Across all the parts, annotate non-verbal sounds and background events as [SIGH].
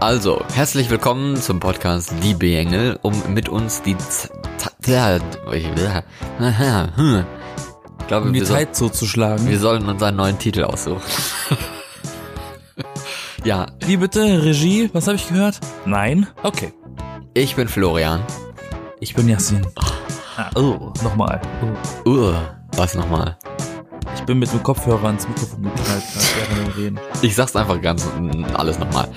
Also, herzlich willkommen zum Podcast Liebe Engel, um mit uns die Z ja, ich glaube, Um die wir, Zeit so zu schlagen. wir sollen uns einen neuen Titel aussuchen. [LAUGHS] ja, Wie bitte? Regie? Was habe ich gehört? Nein? Okay. ich bin Florian. Ich bin Yassin. Ah, oh, nochmal. Oh. Uh, was nochmal? Ich bin mit dem Kopfhörer ans Mikrofon geknallt, während wir reden. Ich sag's einfach ganz alles nochmal.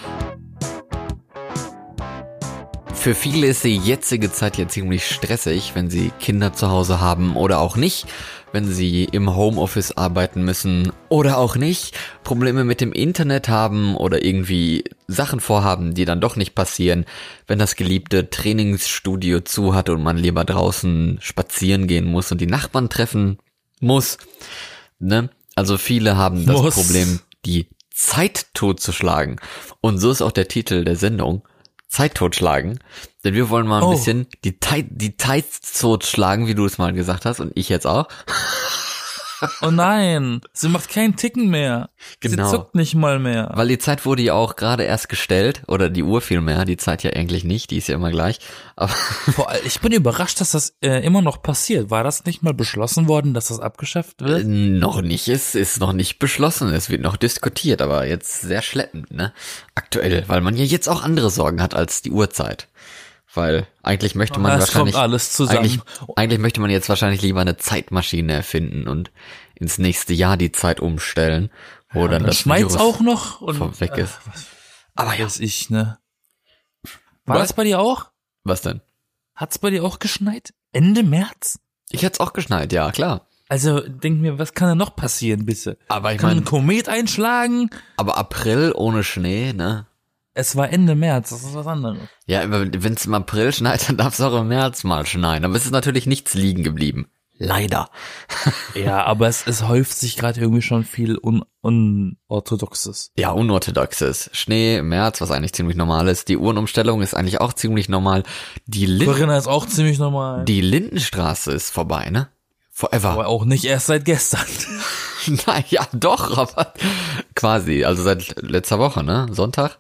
Für viele ist die jetzige Zeit ja ziemlich stressig, wenn sie Kinder zu Hause haben oder auch nicht, wenn sie im Homeoffice arbeiten müssen oder auch nicht, Probleme mit dem Internet haben oder irgendwie Sachen vorhaben, die dann doch nicht passieren, wenn das geliebte Trainingsstudio zu hat und man lieber draußen spazieren gehen muss und die Nachbarn treffen muss. Ne? Also viele haben das Muss. Problem, die Zeit totzuschlagen. Und so ist auch der Titel der Sendung. Zeit totschlagen. Denn wir wollen mal ein Oh. bisschen die Zeit, die Zeit totschlagen, wie du es mal gesagt hast und ich jetzt auch. Oh nein, sie macht keinen Ticken mehr. Genau. Sie zuckt nicht mal mehr. Weil die Zeit wurde ja auch gerade erst gestellt, oder die Uhr vielmehr, die Zeit ja eigentlich nicht, die ist ja immer gleich. Aber [LAUGHS] Vor allem, ich bin überrascht, dass das äh, immer noch passiert. War das nicht mal beschlossen worden, dass das abgeschafft äh, wird? noch nicht, es ist noch nicht beschlossen, es wird noch diskutiert, aber jetzt sehr schleppend, ne? Aktuell, weil man ja jetzt auch andere Sorgen hat als die Uhrzeit. Weil eigentlich möchte man kommt wahrscheinlich alles zusammen. Eigentlich, eigentlich möchte man jetzt wahrscheinlich lieber eine Zeitmaschine erfinden und ins nächste Jahr die Zeit umstellen, wo dann Dann das Virus auch noch und weg ist. Äh, was Aber ja, weiß ich, ne? War Was? das bei dir auch? was denn? Hat's bei dir auch geschneit? Ende März? Ich hätte es auch geschneit, ja, klar. Also denk mir, was kann da noch passieren, bitte? Aber ich Kann meine, ein Komet einschlagen? aber April ohne Schnee, ne? Es war Ende März, das ist was anderes. Ja, wenn es im April schneit, dann darf es auch im März mal schneien. Aber es ist natürlich nichts liegen geblieben. Leider. [LAUGHS] Ja, aber es, es häuft sich gerade irgendwie schon viel un, Unorthodoxes. Ja, unorthodoxes. Schnee im März, was eigentlich ziemlich normal ist. Die Uhrenumstellung ist eigentlich auch ziemlich normal. Die, Lin Corinna ist auch ziemlich normal. die Lindenstraße ist vorbei, ne? Forever. aber auch nicht erst seit gestern. [LAUGHS] naja, doch, aber quasi. Also seit letzter Woche, ne? Sonntag.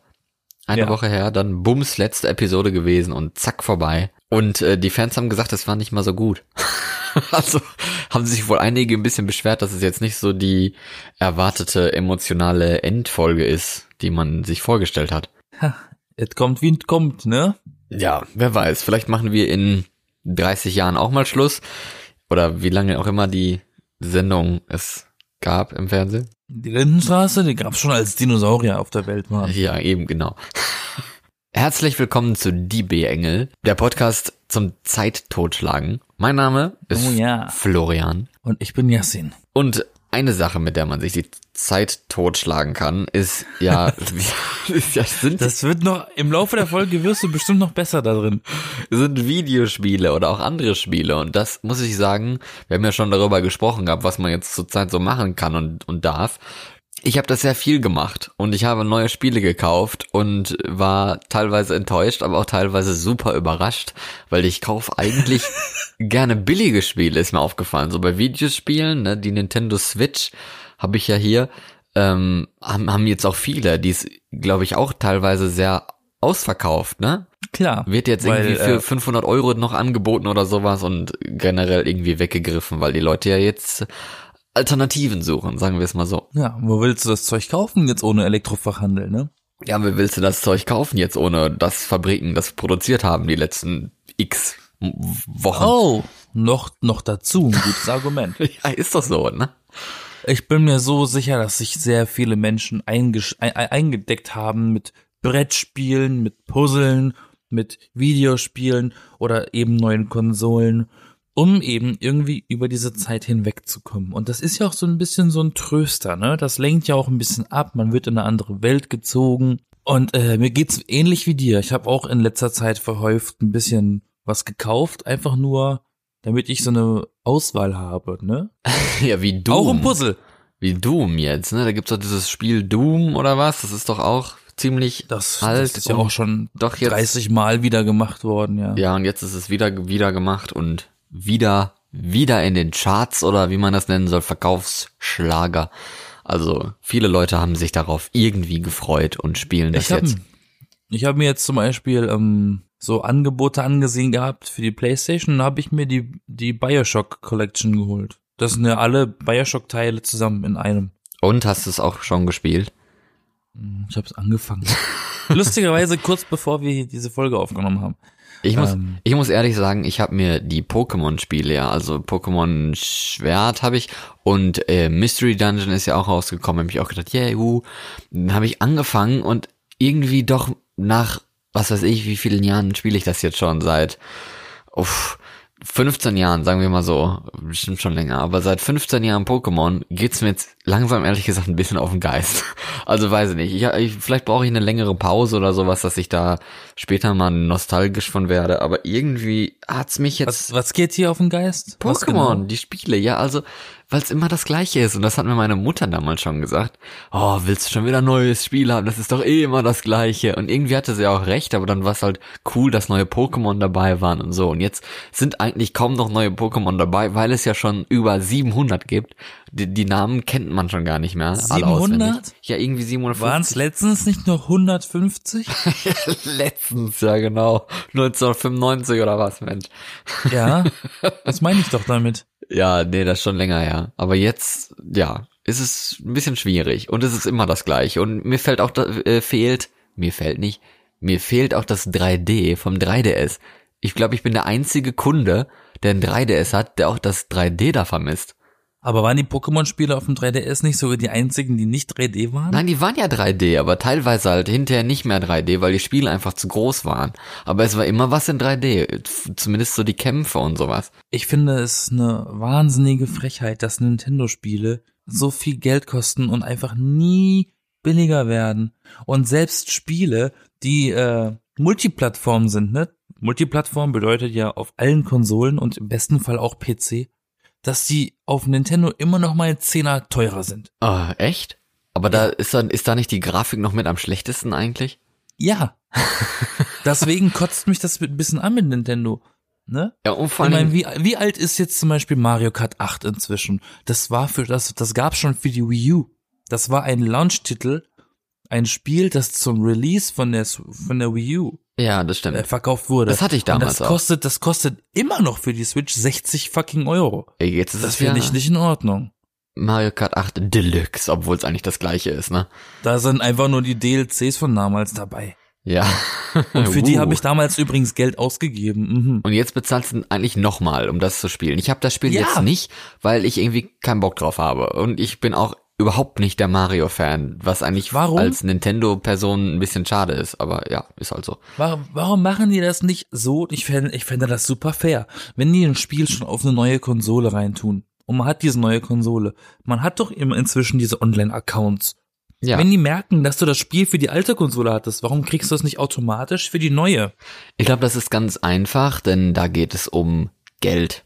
Eine Ja. Woche her, dann Bums, letzte Episode gewesen und zack, vorbei. Und äh, die Fans haben gesagt, es war nicht mal so gut. [LAUGHS] also haben sich wohl einige ein bisschen beschwert, dass es jetzt nicht so die erwartete emotionale Endfolge ist, die man sich vorgestellt hat. Es kommt, wie es kommt, ne? Ja, wer weiß. Vielleicht machen wir in 30 Jahren auch mal Schluss. Oder wie lange auch immer die Sendung es gab im Fernsehen. Die Lindenstraße, die gab's schon als Dinosaurier auf der Welt, Mann. Ja, eben, genau. [LAUGHS] Herzlich willkommen zu Die B-Engel, der Podcast zum Zeittotschlagen. Mein Name ist Oh ja. Florian. Und ich bin Yassin. Und eine Sache, mit der man sich die Zeit totschlagen kann, ist ja, [LAUGHS] [LAUGHS] ist ja sind, Das wird noch, im Laufe der Folge wirst du bestimmt noch besser da drin. sind Videospiele oder auch andere Spiele. Und das muss ich sagen, wir haben ja schon darüber gesprochen gehabt, was man jetzt zurzeit so machen kann und, und darf. Ich habe das sehr viel gemacht und ich habe neue Spiele gekauft und war teilweise enttäuscht, aber auch teilweise super überrascht, weil ich kaufe eigentlich [LAUGHS] gerne billige Spiele, ist mir aufgefallen. So bei Videospielen, ne, die Nintendo Switch habe ich ja hier, ähm, haben, haben jetzt auch viele, die ist, glaube ich, auch teilweise sehr ausverkauft, ne? Klar. Wird jetzt Weil, irgendwie für äh, 500 Euro noch angeboten oder sowas und generell irgendwie weggegriffen, weil die Leute ja jetzt Alternativen suchen, sagen wir es mal so. Ja, wo willst du das Zeug kaufen jetzt ohne Elektrofachhandel, ne? Ja, wie willst du das Zeug kaufen jetzt, ohne dass Fabriken das produziert haben die letzten x Wochen? Oh, noch, noch dazu, ein gutes Argument. [LAUGHS] Ja, ist doch so, ne? Ich bin mir so sicher, dass sich sehr viele Menschen eingesch ein, ein- eingedeckt haben mit Brettspielen, mit Puzzeln, mit Videospielen oder eben neuen Konsolen, um eben irgendwie über diese Zeit hinwegzukommen. Und das ist ja auch so ein bisschen so ein Tröster, ne? Das lenkt ja auch ein bisschen ab, man wird in eine andere Welt gezogen. Und äh, mir geht's ähnlich wie dir. Ich habe auch in letzter Zeit verhäuft ein bisschen was gekauft, einfach nur, damit ich so eine Auswahl habe, ne? [LAUGHS] Ja, wie Doom. Auch im Puzzle. Wie Doom jetzt, ne? Da gibt's doch dieses Spiel Doom oder was? Das ist doch auch ziemlich Das, alt. das ist ja auch schon doch jetzt 30 Mal wieder gemacht worden, ja. Ja, und jetzt ist es wieder, wieder gemacht und wieder, wieder in den Charts oder wie man das nennen soll, Verkaufsschlager. Also viele Leute haben sich darauf irgendwie gefreut und spielen das Ich jetzt. Ich habe mir jetzt zum Beispiel ähm, so Angebote angesehen gehabt für die Playstation und habe ich mir die, die Bioshock Collection geholt. Das sind ja alle Bioshock-Teile zusammen in einem. Und hast du es auch schon gespielt? Ich habe es angefangen. [LAUGHS] Lustigerweise kurz bevor wir hier diese Folge aufgenommen haben. Ich muss, Ähm. ich muss ehrlich sagen, ich habe mir die Pokémon-Spiele, ja, also Pokémon Schwert habe ich und äh, Mystery Dungeon ist ja auch rausgekommen, habe ich auch gedacht, yeah, uh, dann habe ich angefangen und irgendwie doch nach, was weiß ich, wie vielen Jahren spiele ich das jetzt schon seit, uff, 15 Jahren, sagen wir mal so, bestimmt schon länger, aber seit 15 Jahren Pokémon geht's mir jetzt langsam ehrlich gesagt ein bisschen auf den Geist. [LAUGHS] Also weiß ich nicht, ich, ich, vielleicht brauche ich eine längere Pause oder sowas, dass ich da später mal nostalgisch von werde, aber irgendwie hat's mich jetzt Was, was geht hier auf den Geist? Pokémon, genau? die Spiele, ja, also, weil es immer das gleiche ist. Und das hat mir meine Mutter damals schon gesagt. Oh, willst du schon wieder ein neues Spiel haben? Das ist doch eh immer das gleiche. Und irgendwie hatte sie auch recht, aber dann war es halt cool, dass neue Pokémon dabei waren und so. Und jetzt sind eigentlich kaum noch neue Pokémon dabei, weil es ja schon über 700 gibt. Die, die Namen kennt man schon gar nicht mehr. alle 700? auswendig. Ja, irgendwie 750. Waren es letztens nicht nur 150? [LAUGHS] letztens, ja genau. 1995 oder was, Mensch. ja, [LAUGHS] das meine ich doch damit. Ja, nee, das ist schon länger her. Aber jetzt, ja, ist es ein bisschen schwierig und es ist immer das gleiche. Und mir fällt auch, äh, fehlt, mir fällt nicht, mir fehlt auch das 3D vom 3DS. Ich glaube, ich bin der einzige Kunde, der ein 3DS hat, der auch das 3D da vermisst. Aber waren die Pokémon-Spiele auf dem 3DS nicht sogar die einzigen, die nicht 3D waren? Nein, die waren ja 3D, aber teilweise halt hinterher nicht mehr 3D, weil die Spiele einfach zu groß waren. Aber es war immer was in 3D, zumindest so die Kämpfe und sowas. Ich finde es eine wahnsinnige Frechheit, dass Nintendo-Spiele so viel Geld kosten und einfach nie billiger werden. Und selbst Spiele, die äh, Multiplattform sind, ne? Multiplattform bedeutet ja auf allen Konsolen und im besten Fall auch PC, dass die auf Nintendo immer noch mal ein Zehner teurer sind. Ah, echt? Aber da ist dann ist da nicht die Grafik noch mit am schlechtesten eigentlich? Ja. [LAUGHS] Deswegen kotzt mich das ein bisschen an mit Nintendo. Ne? Ja, und vor Ich allem, meine, wie, wie alt ist jetzt zum Beispiel Mario Kart 8 inzwischen? Das war für das, das gab's schon für die Wii U. Das war ein Launch-Titel, ein Spiel, das zum Release von der, von der Wii U ja, das äh, stimmt. verkauft wurde. Das hatte ich Und damals das auch. kostet, das kostet immer noch für die Switch 60 fucking Euro. Ey, Jetzt ist Das ja finde ich nicht in Ordnung. Mario Kart 8 Deluxe, obwohl es eigentlich das gleiche ist, ne? Da sind einfach nur die DLCs von damals dabei. Ja. [LAUGHS] Und für die Uh. habe ich [LAUGHS] damals übrigens Geld ausgegeben. Mhm. Und jetzt bezahlst du eigentlich nochmal, um das zu spielen. Ich habe das Spiel Ja. jetzt nicht, weil ich irgendwie keinen Bock drauf habe. Und ich bin auch überhaupt nicht der Mario-Fan, was eigentlich Warum? als Nintendo-Person ein bisschen schade ist. Aber ja, ist halt so. Warum, warum machen die das nicht so? Ich fände, ich fände das super fair. Wenn die ein Spiel schon auf eine neue Konsole reintun und man hat diese neue Konsole, man hat doch immer inzwischen diese Online-Accounts. Ja. Wenn die merken, dass du das Spiel für die alte Konsole hattest, warum kriegst du es nicht automatisch für die neue? Ich glaube, das ist ganz einfach, denn da geht es um Geld.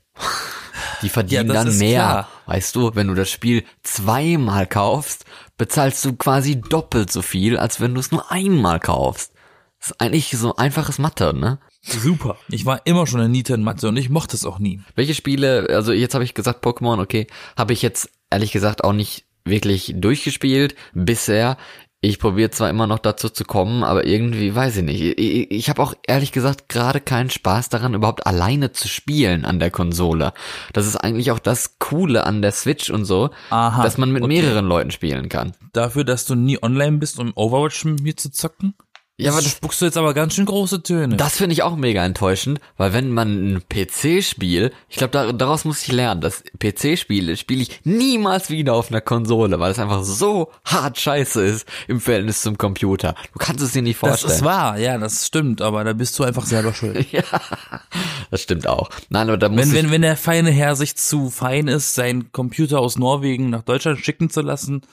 Die verdienen Ja, dann mehr. klar. Weißt du, wenn du das Spiel zweimal kaufst, bezahlst du quasi doppelt so viel, als wenn du es nur einmal kaufst. Das ist eigentlich so einfaches Mathe, ne? Super. Ich war immer schon ein Niete in Mathe und ich mochte es auch nie. Welche Spiele, also jetzt habe ich gesagt Pokémon, okay, habe ich jetzt ehrlich gesagt auch nicht wirklich durchgespielt bisher. Ich probiere zwar immer noch dazu zu kommen, aber irgendwie weiß ich nicht. Ich, ich, habe auch ehrlich gesagt gerade keinen Spaß daran, überhaupt alleine zu spielen an der Konsole. Das ist eigentlich auch das Coole an der Switch und so, Aha, dass man mit okay. mehreren Leuten spielen kann. Dafür, dass du nie online bist, um Overwatch mit mir zu zocken? Ja, aber das das, spuckst du jetzt aber ganz schön große Töne. das finde ich auch mega enttäuschend, weil wenn man ein PC-Spiel, ich glaube, da, daraus muss ich lernen, das PC-Spiele spiele ich niemals wieder auf einer Konsole, weil es einfach so hart scheiße ist im Verhältnis zum Computer. Du kannst es dir nicht das vorstellen. ist wahr, ja, das stimmt, aber da bist du einfach selber [LAUGHS] schuld. ja, das stimmt auch. Nein, aber da muss Wenn, wenn, wenn der feine Herr sich zu fein ist, seinen Computer aus Norwegen nach Deutschland schicken zu lassen,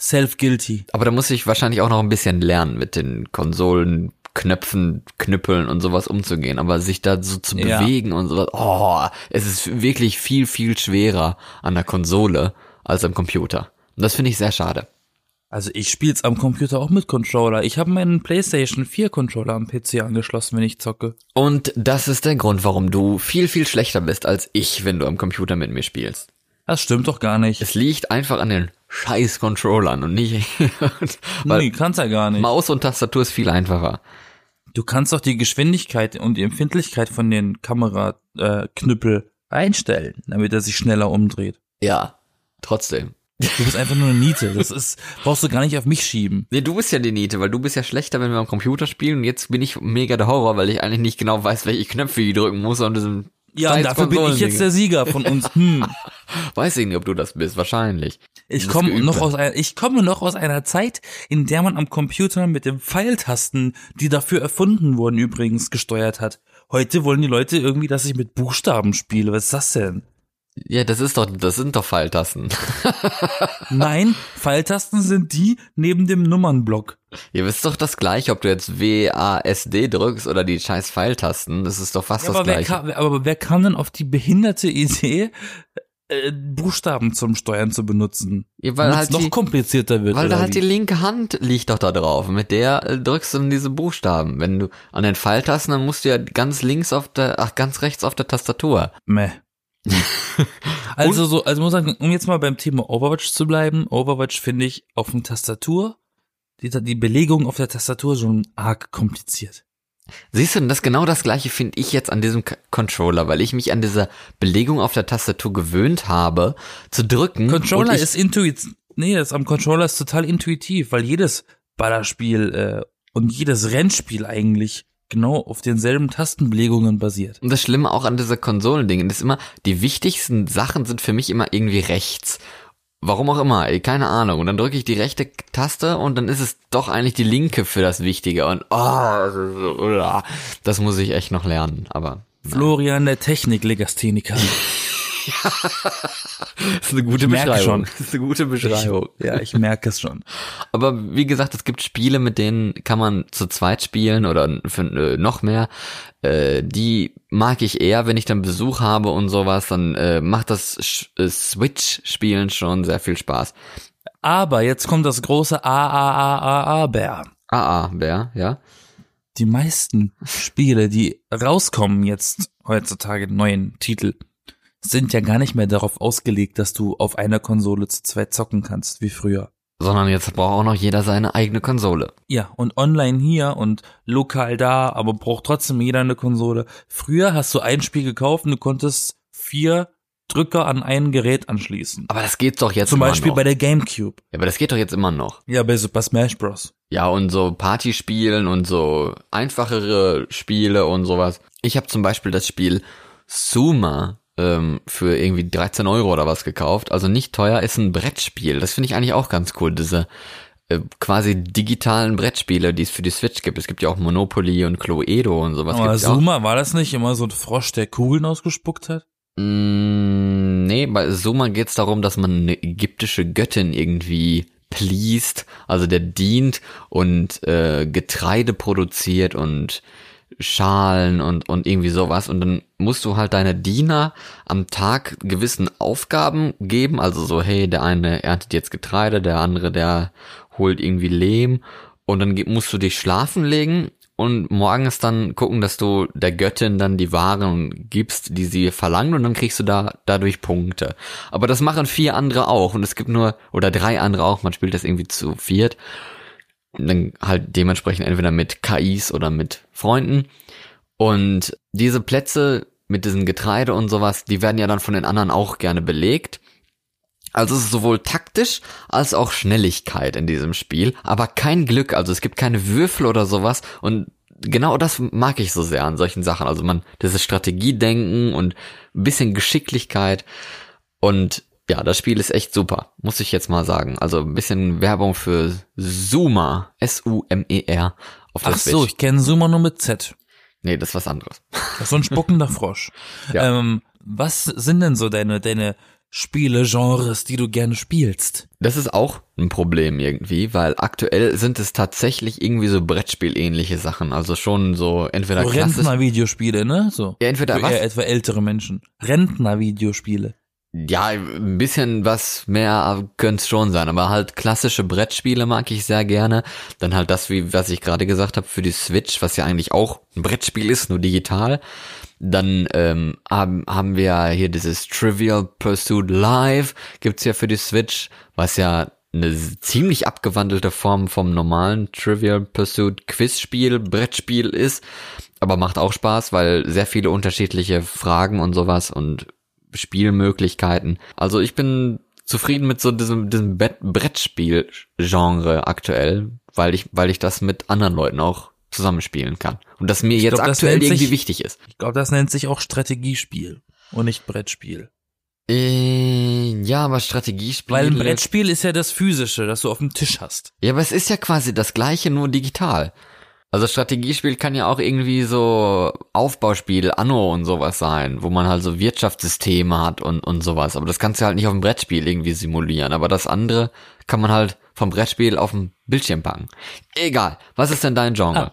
self-guilty. aber da muss ich wahrscheinlich auch noch ein bisschen lernen, mit den Konsolen, Knöpfen, Knüppeln und sowas umzugehen. Aber sich da so zu Ja. bewegen und so, oh, es ist wirklich viel, viel schwerer an der Konsole als am Computer. Und das finde ich sehr schade. Also ich spiel's am Computer auch mit Controller. Ich habe meinen PlayStation 4 Controller am PC angeschlossen, wenn ich zocke. Und das ist der Grund, warum du viel, viel schlechter bist als ich, wenn du am Computer mit mir spielst. Das stimmt doch gar nicht. Es liegt einfach an den scheiß Controllern und nicht, [LAUGHS] weil nee, kann's ja gar nicht. Maus und Tastatur ist viel einfacher. Du kannst auch die Geschwindigkeit und die Empfindlichkeit von den Kameraknüppel äh, einstellen, damit er sich schneller umdreht. Ja, trotzdem. Du bist einfach nur eine Niete. Das [LAUGHS] ist, brauchst du gar nicht auf mich schieben. Nee, du bist ja die Niete, weil du bist ja schlechter, wenn wir am Computer spielen und jetzt bin ich mega der Horror, weil ich eigentlich nicht genau weiß, welche Knöpfe ich drücken muss und Ja, und dafür bin ich jetzt der Sieger von uns. [LAUGHS] Hm. Weiß ich nicht, ob du das bist, wahrscheinlich. Ich komme noch aus einer, ich komme noch aus einer Zeit, in der man am Computer mit den Pfeiltasten, die dafür erfunden wurden, übrigens gesteuert hat. Heute wollen die Leute irgendwie, dass ich mit Buchstaben spiele. Was ist das denn? Ja, das ist doch, das sind doch Pfeiltasten. [LAUGHS] Nein, Pfeiltasten sind die neben dem Nummernblock. Ihr wisst doch das gleiche, ob du jetzt W, A, S, D drückst oder die scheiß Pfeiltasten. Das ist doch fast Ja, das gleiche. kam, aber wer kam denn auf die behinderte Idee, äh, Buchstaben zum Steuern zu benutzen? Ja, weil halt noch die- komplizierter wird. Weil da halt wie? die linke Hand liegt doch da drauf. Mit der äh, drückst du dann diese Buchstaben. Wenn du an den Pfeiltasten, dann musst du ja ganz links auf der, ach, ganz rechts auf der Tastatur. Meh. [LAUGHS] also so, also muss sagen, um jetzt mal beim Thema Overwatch zu bleiben, Overwatch finde ich auf dem Tastatur, die, die Belegung auf der Tastatur schon arg kompliziert. Siehst du, und das genau das gleiche finde ich jetzt an diesem K Controller, weil ich mich an dieser Belegung auf der Tastatur gewöhnt habe, zu drücken. Controller ich, ist intuitiv, nee, das am Controller ist total intuitiv, weil jedes Ballerspiel äh, und jedes Rennspiel eigentlich genau auf denselben Tastenbelegungen basiert. Und das Schlimme auch an dieser Konsolending ist immer, die wichtigsten Sachen sind für mich immer irgendwie rechts. Warum auch immer, ey, keine Ahnung. Und dann drücke ich die rechte Taste und dann ist es doch eigentlich die linke für das Wichtige. Und oh, das, muss ich echt noch lernen. Aber Florian, der Technik-Legastheniker. [LAUGHS] das [LAUGHS] ist eine gute Ich merke Beschreibung. schon. Das ist eine gute Beschreibung. [LAUGHS] ja, ich merke es schon. Aber wie gesagt, es gibt Spiele, mit denen kann man zu zweit spielen oder für, äh, noch mehr. Äh, die mag ich eher, wenn ich dann Besuch habe und sowas, dann äh, macht das äh, Switch-Spielen schon sehr viel Spaß. Aber jetzt kommt das große A, A, A, A, A, Bär. AA, Bär, ja. Die meisten Spiele, die rauskommen jetzt heutzutage, neuen Titel, sind ja gar nicht mehr darauf ausgelegt, dass du auf einer Konsole zu zweit zocken kannst, wie früher. Sondern jetzt braucht auch noch jeder seine eigene Konsole. Ja, und online hier und lokal da, aber braucht trotzdem jeder eine Konsole. Früher hast du ein Spiel gekauft und du konntest vier Drücker an ein Gerät anschließen. Aber das geht doch jetzt Zum immer Beispiel noch. bei der GameCube. ja, aber das geht doch jetzt immer noch. Ja, bei Super Smash Bros. Ja, und so Partyspielen und so einfachere Spiele und sowas. Ich habe zum Beispiel das Spiel Suma ähm, für irgendwie 13 Euro oder was gekauft. Also nicht teuer, ist ein Brettspiel. Das finde ich eigentlich auch ganz cool, diese äh, quasi digitalen Brettspiele, die es für die Switch gibt. Es gibt ja auch Monopoly und Cluedo und sowas. Aber. Zuma, war das nicht immer so ein Frosch, der Kugeln ausgespuckt hat? Mm, nee, bei Suma geht's darum, dass man eine ägyptische Göttin irgendwie pleased, also der dient und äh, Getreide produziert und Schalen und, und irgendwie sowas. Und dann musst du halt deine Diener am Tag gewissen Aufgaben geben. Also so, hey, der eine erntet jetzt Getreide, der andere, der holt irgendwie Lehm. Und dann musst du dich schlafen legen und morgens dann gucken, dass du der Göttin dann die Waren gibst, die sie verlangt und dann kriegst du da dadurch Punkte. Aber das machen vier andere auch und es gibt nur, oder drei andere auch, man spielt das irgendwie zu viert. Dann halt dementsprechend entweder mit KIs oder mit Freunden. Und diese Plätze mit diesem Getreide und sowas, die werden ja dann von den anderen auch gerne belegt. Also es ist sowohl taktisch als auch Schnelligkeit in diesem Spiel, aber kein Glück, also es gibt keine Würfel oder sowas und genau das mag ich so sehr an solchen Sachen. Also man, dieses Strategiedenken und ein bisschen Geschicklichkeit und ja, das Spiel ist echt super, muss ich jetzt mal sagen. Also ein bisschen Werbung für Zuma, S-U-M-E-R auf der Ach Switch. so, ich kenne Zuma nur mit Z. Nee, das ist was anderes. [LAUGHS] Das ist so ein spuckender Frosch. [LAUGHS] Ja. ähm, was sind denn so deine, deine Spiele-Genres, die du gerne spielst? Das ist auch ein Problem irgendwie, weil aktuell sind es tatsächlich irgendwie so Brettspielähnliche Sachen. Also schon so entweder. Rentner-Videospiele, ne? So. Ja, entweder Für was? eher etwa ältere Menschen. Rentner-Videospiele. Ja, ein bisschen was mehr könnte es schon sein, aber halt klassische Brettspiele mag ich sehr gerne. Dann halt das, wie was ich gerade gesagt habe, für die Switch, was ja eigentlich auch ein Brettspiel ist, nur digital. Dann ähm, haben, haben wir hier dieses Trivial Pursuit Live, gibt's ja für die Switch, was ja eine ziemlich abgewandelte Form vom normalen Trivial Pursuit Quizspiel, Brettspiel ist, aber macht auch Spaß, weil sehr viele unterschiedliche Fragen und sowas und Spielmöglichkeiten. Also ich bin zufrieden mit so diesem, diesem Brettspiel-Genre aktuell, weil ich, weil ich das mit anderen Leuten auch zusammenspielen kann. Und das mir Ich jetzt glaub, aktuell irgendwie sich- wichtig ist. Ich glaube, das nennt sich auch Strategiespiel und nicht Brettspiel. Äh, ja, aber Strategiespiele. Weil ein Brettspiel ist ja das Physische, das du auf dem Tisch hast. Ja, aber es ist ja quasi das gleiche, nur digital. Also Strategiespiel kann ja auch irgendwie so Aufbauspiel, Anno und sowas sein, wo man halt so Wirtschaftssysteme hat und, und sowas. Aber das kannst du halt nicht auf dem Brettspiel irgendwie simulieren. Aber das andere kann man halt vom Brettspiel auf dem Bildschirm packen. Egal. Was ist denn dein Genre?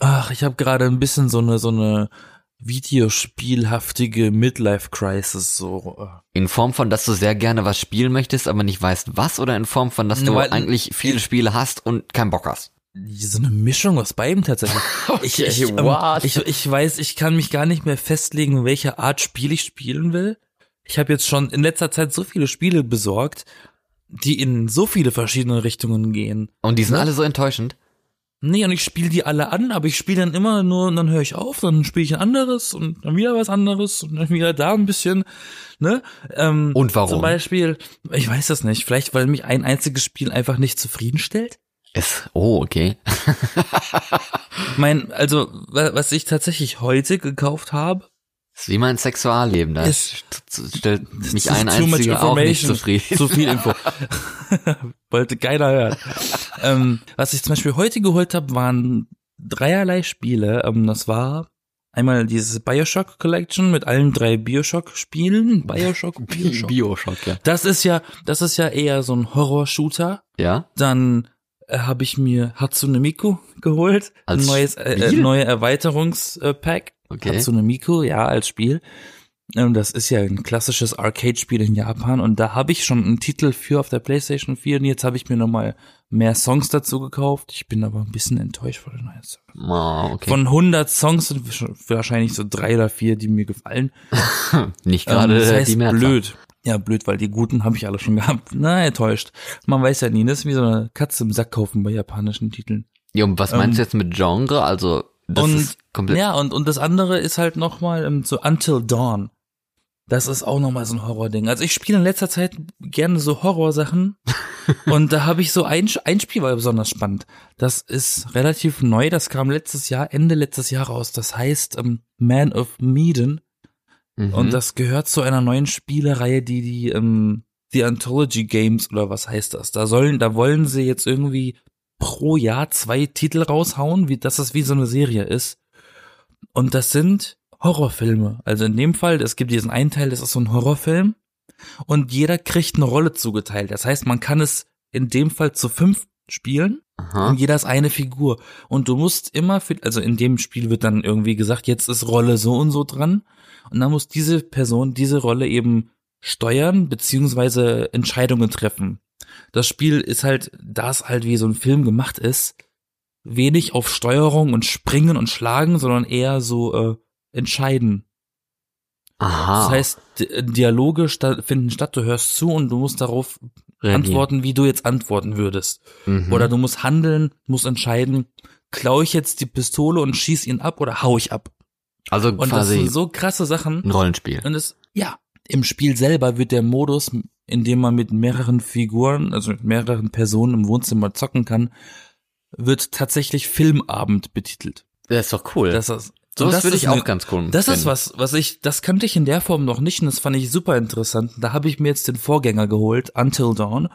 Ach, ich habe gerade ein bisschen so eine so eine Videospielhaftige Midlife Crisis so. äh. In Form von, dass du sehr gerne was spielen möchtest, aber nicht weißt was? Oder in Form von, dass du Weil- eigentlich viele Spiele hast und keinen Bock hast? So eine Mischung aus beidem tatsächlich. [LAUGHS] ich, ich, ähm, ich, ich weiß, ich kann mich gar nicht mehr festlegen, welche Art Spiel ich spielen will. Ich habe jetzt schon in letzter Zeit so viele Spiele besorgt, die in so viele verschiedene Richtungen gehen. Und die sind Ja. alle so enttäuschend. Nee, und ich spiele die alle an, aber ich spiele dann immer nur, und dann höre ich auf, dann spiele ich ein anderes und dann wieder was anderes und dann wieder da ein bisschen, ne? Ähm, Und warum? Zum Beispiel, ich weiß das nicht, vielleicht weil mich ein einziges Spiel einfach nicht zufriedenstellt. Es, oh, okay. Mein, also, wa- was ich tatsächlich heute gekauft habe, Das ist wie mein Sexualleben. Da Ist- st- stellt mich ein einziger auch nicht information. zufrieden. Zu viel Info. [LAUGHS] [LAUGHS] Wollte keiner hören. ähm, was ich zum Beispiel heute geholt habe, waren dreierlei Spiele. Ähm, das war einmal dieses Bioshock Collection mit allen drei Bioshock-Spielen. Bioshock, [LAUGHS] Bioshock. Bioshock, ja. Das ist ja, das ist ja eher so ein Horror-Shooter. Ja? Dann habe ich mir Hatsune Miku geholt. Als ein neues, äh, äh, neue Erweiterungspack. Okay. Hatsune Miku, ja, als Spiel. Ähm, Das ist ja ein klassisches Arcade-Spiel in Japan und da habe ich schon einen Titel für auf der PlayStation 4 und jetzt habe ich mir nochmal mehr Songs dazu gekauft. Ich bin aber ein bisschen enttäuscht von den neuen Songs. Oh, okay. Von 100 Songs sind wahrscheinlich so drei oder vier, die mir gefallen. [LAUGHS] nicht Ähm, gerade das heißt die Mehrzahl. blöd. Ja, blöd, weil die guten habe ich alle schon gehabt. [LAUGHS] Na, enttäuscht. Man weiß ja nie, das ist wie so eine Katze im Sack kaufen bei japanischen Titeln. Ja, und was meinst du Ähm, jetzt mit Genre? Also, das und ist komplett. ja, und, und das andere ist halt nochmal ähm, so Until Dawn. Das ist auch nochmal so ein Horror-Ding. Also ich spiele in letzter Zeit gerne so Horrorsachen. [LAUGHS] und da habe ich so ein, ein Spiel war besonders spannend. Das ist relativ neu. Das kam letztes Jahr, Ende letztes Jahr raus. Das heißt ähm, Man of Medan. Mhm. Und das gehört zu einer neuen Spielereihe, die die ähm, die Anthology Games oder was heißt das? Da sollen, da wollen sie jetzt irgendwie pro Jahr zwei Titel raushauen, wie dass das wie so eine Serie ist. Und das sind Horrorfilme. Also in dem Fall, es gibt diesen einen Teil, das ist so ein Horrorfilm und jeder kriegt eine Rolle zugeteilt. Das heißt, man kann es in dem Fall zu fünf spielen Aha. und jeder ist eine Figur. Und du musst immer für, also in dem Spiel wird dann irgendwie gesagt, jetzt ist Rolle so und so dran. Und dann muss diese Person diese Rolle eben steuern, beziehungsweise Entscheidungen treffen. Das Spiel ist halt, da es halt wie so ein Film gemacht ist, wenig auf Steuerung und Springen und Schlagen, sondern eher so äh, entscheiden. Aha. Das heißt, Di- Dialoge sta finden statt, du hörst zu und du musst darauf Reagieren. antworten, wie du jetzt antworten würdest. Mhm. Oder du musst handeln, musst entscheiden, klaue ich jetzt die Pistole und schieß ihn ab oder hau ich ab. Also Und das quasi sind so krasse Sachen. ein Rollenspiel. Und es, ja, im Spiel selber wird der Modus, in dem man mit mehreren Figuren, also mit mehreren Personen im Wohnzimmer zocken kann, wird tatsächlich Filmabend betitelt. Das ist doch cool. Das ist, so das würde ist ich auch eine- ganz cool Das ist finden. was, was ich, das kannte ich in der Form noch nicht und das fand ich super interessant. Da habe ich mir jetzt den Vorgänger geholt, Until Dawn,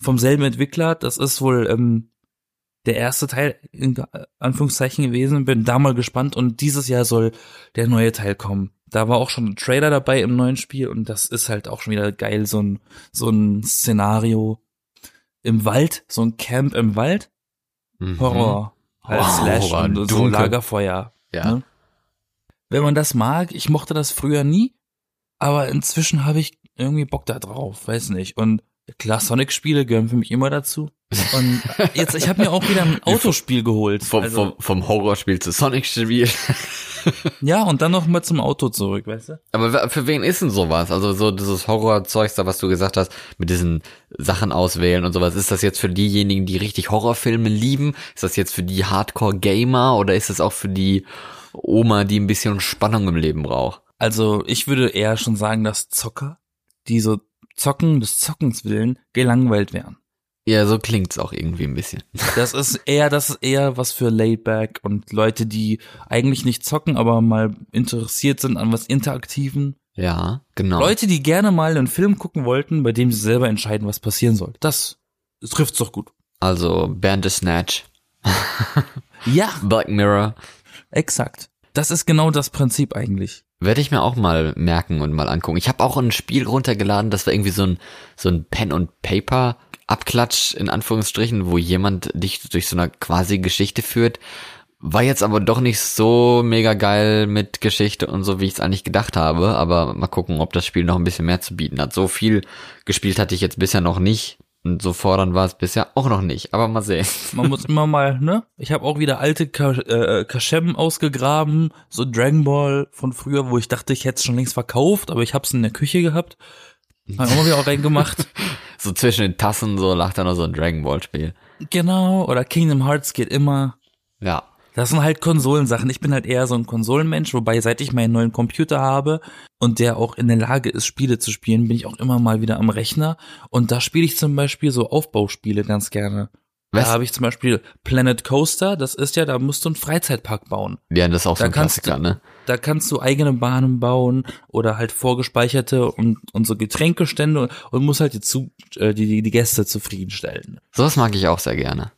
vom selben Entwickler. Das ist wohl ähm, der erste Teil in Anführungszeichen gewesen. Bin da mal gespannt und dieses Jahr soll der neue Teil kommen. Da war auch schon ein Trailer dabei im neuen Spiel und das ist halt auch schon wieder geil, so ein, so ein Szenario im Wald, so ein Camp im Wald. Mhm. Horror. Halt Wow, Slash Horror, und so dunkel. Lagerfeuer. Ja. Ne? Wenn man das mag, ich mochte das früher nie, aber inzwischen habe ich irgendwie Bock da drauf, weiß nicht. Und Klar, Sonic-Spiele gehören für mich immer dazu. Und [LAUGHS] jetzt, ich habe mir auch wieder ein Autospiel geholt. Vom, Also, vom, vom Horrorspiel zu Sonic-Spiel. [LAUGHS] ja, und dann noch mal zum Auto zurück, weißt du? Aber für wen ist denn sowas? Also so dieses Horrorzeugs da, was du gesagt hast, mit diesen Sachen auswählen und sowas. Ist das jetzt für diejenigen, die richtig Horrorfilme lieben? Ist das jetzt für die Hardcore-Gamer oder ist das auch für die Oma, die ein bisschen Spannung im Leben braucht? Also ich würde eher schon sagen, dass Zocker, die so zocken des Zockens willen, gelangweilt wären. Ja, so klingt's auch irgendwie ein bisschen. [LAUGHS] Das ist eher, das ist eher was für Laidback und Leute, die eigentlich nicht zocken, aber mal interessiert sind an was Interaktiven. Ja, genau. Leute, die gerne mal einen Film gucken wollten, bei dem sie selber entscheiden, was passieren soll. Das, das trifft's doch gut. Also Bandersnatch, Ja, [LAUGHS] Black Mirror. exakt. Das ist genau das Prinzip eigentlich. Werde ich mir auch mal merken und mal angucken. Ich habe auch ein Spiel runtergeladen, das war irgendwie so ein so ein Pen und Paper Abklatsch in Anführungsstrichen, wo jemand dich durch so eine quasi Geschichte führt. War jetzt aber doch nicht so mega geil mit Geschichte und so, wie ich es eigentlich gedacht habe. Aber mal gucken, ob das Spiel noch ein bisschen mehr zu bieten hat. So viel gespielt hatte ich jetzt bisher noch nicht. Und so fordernd war es bisher auch noch nicht. Aber mal sehen. [LAUGHS] Man muss immer mal, ne? Ich habe auch wieder alte äh, Kaschem ausgegraben, so Dragon Ball von früher, wo ich dachte, ich hätte es schon längst verkauft, aber ich habe es in der Küche gehabt. Hab auch mal wieder auch reingemacht. [LAUGHS] So zwischen den Tassen, so lag da noch so ein Dragon Ball Spiel. genau, oder Kingdom Hearts geht immer. Ja. Das sind halt Konsolensachen. Ich bin halt eher so ein Konsolenmensch, wobei seit ich meinen neuen Computer habe und der auch in der Lage ist, Spiele zu spielen, bin ich auch immer mal wieder am Rechner. Und da spiele ich zum Beispiel so Aufbauspiele ganz gerne. Was? Da habe ich zum Beispiel Planet Coaster, das ist ja, da musst du einen Freizeitpark bauen. Ja, das ist auch so Da ein kannst Klassiker, ne? Da kannst du eigene Bahnen bauen oder halt vorgespeicherte und, und so Getränkestände und, und musst halt die, zu, äh, die, die, die Gäste zufriedenstellen. Sowas mag ich auch sehr gerne.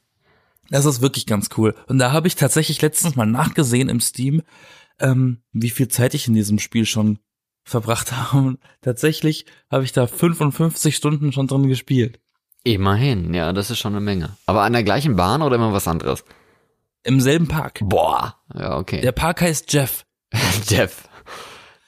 Das ist wirklich ganz cool. Und da habe ich tatsächlich letztens mal nachgesehen im Steam, ähm, wie viel Zeit ich in diesem Spiel schon verbracht [LAUGHS] habe. Und tatsächlich habe ich da 55 Stunden schon drin gespielt. Immerhin, ja, das ist schon eine Menge. Aber an der gleichen Bahn oder immer was anderes? Im selben Park. Boah. Ja, okay. Der Park heißt Jeff. [LAUGHS] Jeff.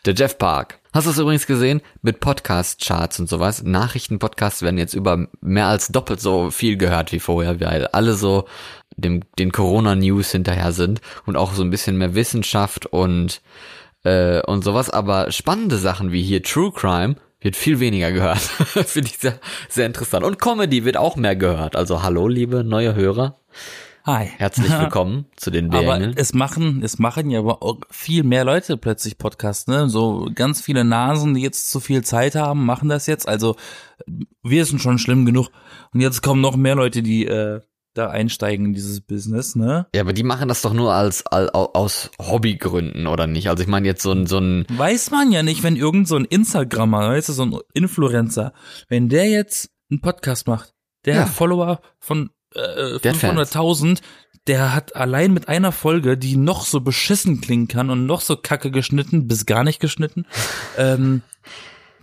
Der Jeff Park. Hast du es übrigens gesehen? Mit Podcast-Charts und sowas. Nachrichten-Podcasts werden jetzt über mehr als doppelt so viel gehört wie vorher, weil alle so dem, den Corona-News hinterher sind und auch so ein bisschen mehr Wissenschaft und, äh, und sowas. Aber spannende Sachen wie hier True Crime wird viel weniger gehört. [LAUGHS] Finde ich sehr, sehr interessant. Und Comedy wird auch mehr gehört. Also hallo, liebe neue Hörer. Hi. Herzlich [LAUGHS] willkommen zu den Aber Bängeln. es machen, es machen ja aber auch viel mehr Leute plötzlich Podcasts, ne? So ganz viele Nasen, die jetzt zu viel Zeit haben, machen das jetzt. Also wir sind schon schlimm genug. Und jetzt kommen noch mehr Leute, die äh, da einsteigen in dieses Business, ne? Ja, aber die machen das doch nur als, als aus Hobbygründen oder nicht? Also ich meine jetzt so ein so ein Weiß man ja nicht, wenn irgend so ein Instagrammer, weißt du, so ein Influencer, wenn der jetzt einen Podcast macht, der Ja. hat Follower von äh, Der hat Fans. 500.000, der hat allein mit einer Folge, die noch so beschissen klingen kann und noch so kacke geschnitten, bis gar nicht geschnitten, [LAUGHS] ähm,